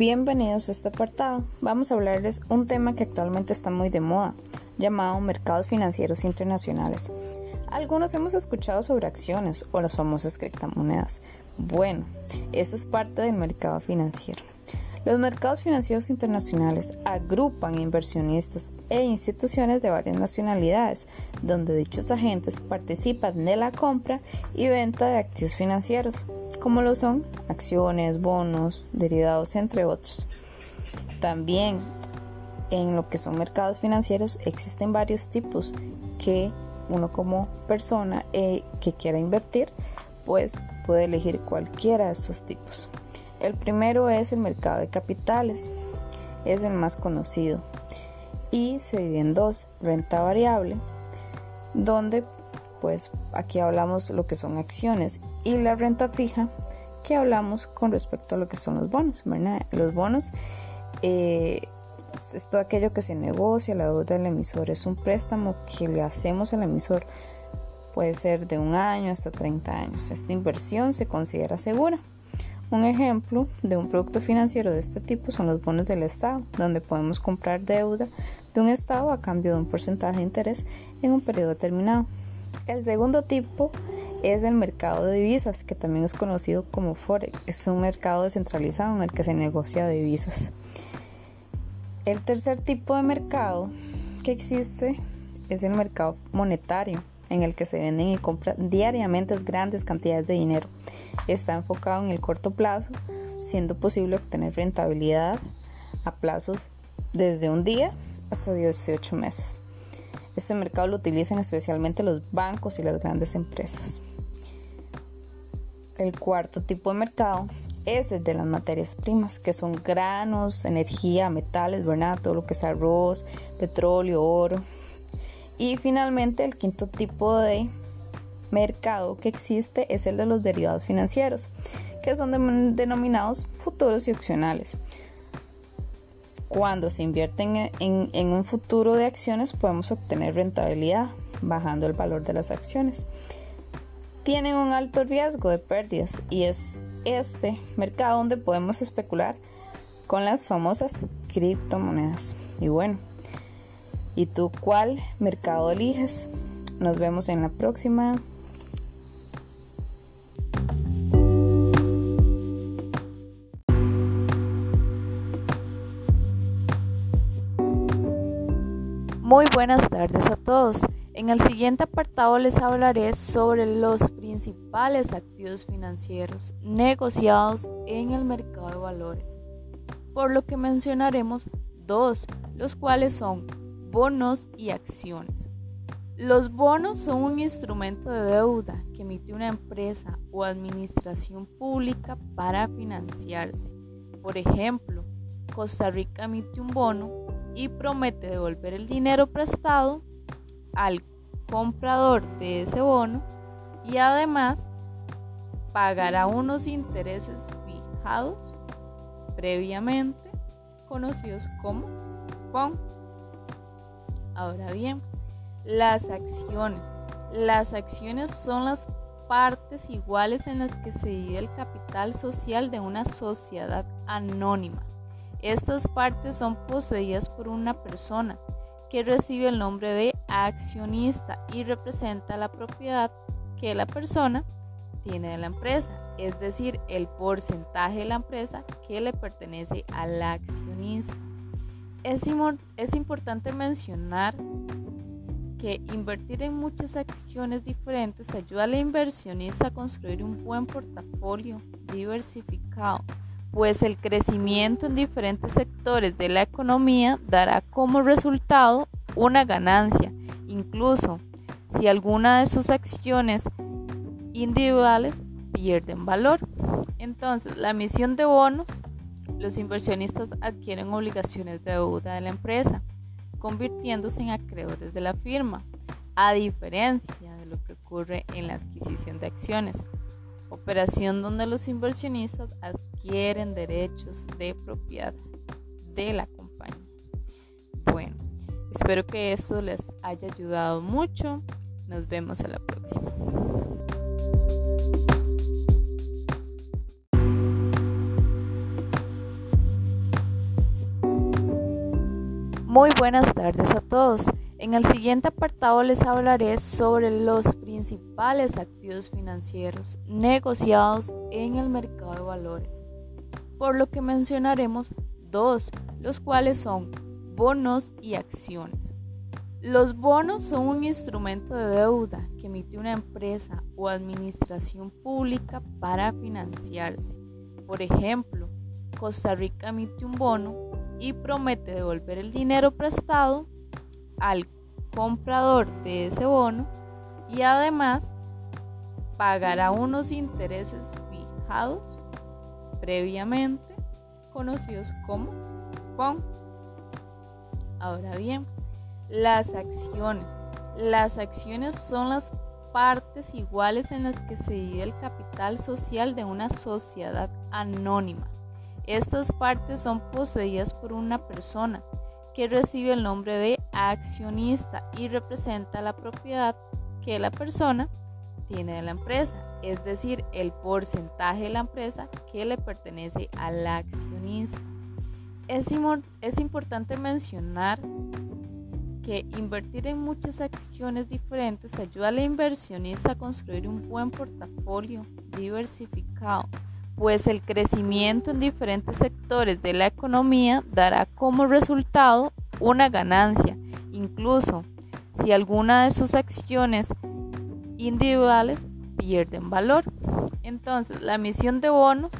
Bienvenidos a este apartado. Vamos a hablarles un tema que actualmente está muy de moda, llamado mercados financieros internacionales. Algunos hemos escuchado sobre acciones o las famosas criptomonedas. Bueno, eso es parte del mercado financiero. Los mercados financieros internacionales agrupan inversionistas e instituciones de varias nacionalidades, donde dichos agentes participan de la compra y venta de activos financieros, como lo son acciones, bonos, derivados, entre otros. También en lo que son mercados financieros existen varios tipos que uno como persona eh, que quiera invertir, pues puede elegir cualquiera de esos tipos. El primero es el mercado de capitales, es el más conocido y se divide en dos, renta variable, donde pues aquí hablamos lo que son acciones y la renta fija que hablamos con respecto a lo que son los bonos. Los bonos eh, es todo aquello que se negocia, la deuda del emisor es un préstamo que le hacemos al emisor, puede ser de un año hasta 30 años. Esta inversión se considera segura. Un ejemplo de un producto financiero de este tipo son los bonos del Estado, donde podemos comprar deuda de un Estado a cambio de un porcentaje de interés en un periodo determinado. El segundo tipo es el mercado de divisas, que también es conocido como Forex. Es un mercado descentralizado en el que se negocia divisas. El tercer tipo de mercado que existe es el mercado monetario, en el que se venden y compran diariamente grandes cantidades de dinero está enfocado en el corto plazo, siendo posible obtener rentabilidad a plazos desde un día hasta 18 meses. Este mercado lo utilizan especialmente los bancos y las grandes empresas. El cuarto tipo de mercado es el de las materias primas, que son granos, energía, metales, ¿verdad? todo lo que es arroz, petróleo, oro. Y finalmente el quinto tipo de mercado que existe es el de los derivados financieros, que son denominados futuros y opcionales. Cuando se invierten en, un futuro de acciones podemos obtener rentabilidad bajando el valor de las acciones. Tienen un alto riesgo de pérdidas y es este mercado donde podemos especular con las famosas criptomonedas. Y bueno, ¿y tú cuál mercado eliges? Nos vemos en la próxima. Muy buenas tardes a todos. En el siguiente apartado les hablaré sobre los principales activos financieros negociados en el mercado de valores, por lo que mencionaremos dos, los cuales son bonos y acciones. Los bonos son un instrumento de deuda que emite una empresa o administración pública para financiarse. Por ejemplo, Costa Rica emite un bono y promete devolver el dinero prestado al comprador de ese bono y además pagará unos intereses fijados previamente conocidos como PON. Ahora bien, las acciones. Las acciones son las partes iguales en las que se divide el capital social de una sociedad anónima. Estas partes son poseídas por una persona que recibe el nombre de accionista y representa la propiedad que la persona tiene de la empresa, es decir, el porcentaje de la empresa que le pertenece al accionista. Es, es importante mencionar que invertir en muchas acciones diferentes ayuda al inversionista a construir un buen portafolio diversificado pues el crecimiento en diferentes sectores de la economía dará como resultado una ganancia, incluso si alguna de sus acciones individuales pierden valor. Entonces, la emisión de bonos, los inversionistas adquieren obligaciones de deuda de la empresa, convirtiéndose en acreedores de la firma, a diferencia de lo que ocurre en la adquisición de acciones operación donde los inversionistas adquieren derechos de propiedad de la compañía. Bueno, espero que esto les haya ayudado mucho. Nos vemos a la próxima. Muy buenas tardes a todos. En el siguiente apartado les hablaré sobre los principales activos financieros negociados en el mercado de valores, por lo que mencionaremos dos, los cuales son bonos y acciones. Los bonos son un instrumento de deuda que emite una empresa o administración pública para financiarse. Por ejemplo, Costa Rica emite un bono y promete devolver el dinero prestado al comprador de ese bono y además pagará unos intereses fijados previamente conocidos como PON. Ahora bien, las acciones. Las acciones son las partes iguales en las que se divide el capital social de una sociedad anónima. Estas partes son poseídas por una persona que recibe el nombre de accionista y representa la propiedad que la persona tiene de la empresa, es decir, el porcentaje de la empresa que le pertenece al accionista. Es, es importante mencionar que invertir en muchas acciones diferentes ayuda al inversionista a construir un buen portafolio diversificado, pues el crecimiento en diferentes sectores de la economía dará como resultado una ganancia, incluso si alguna de sus acciones individuales pierden valor. Entonces, la emisión de bonos,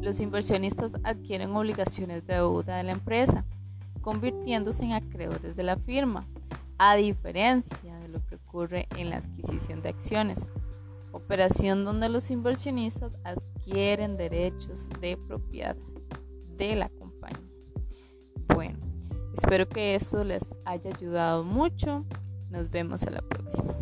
los inversionistas adquieren obligaciones de deuda de la empresa convirtiéndose en acreedores de la firma, a diferencia de lo que ocurre en la adquisición de acciones, operación donde los inversionistas adquieren derechos de propiedad de la compañía. Bueno, espero que esto les haya ayudado mucho. Nos vemos a la próxima.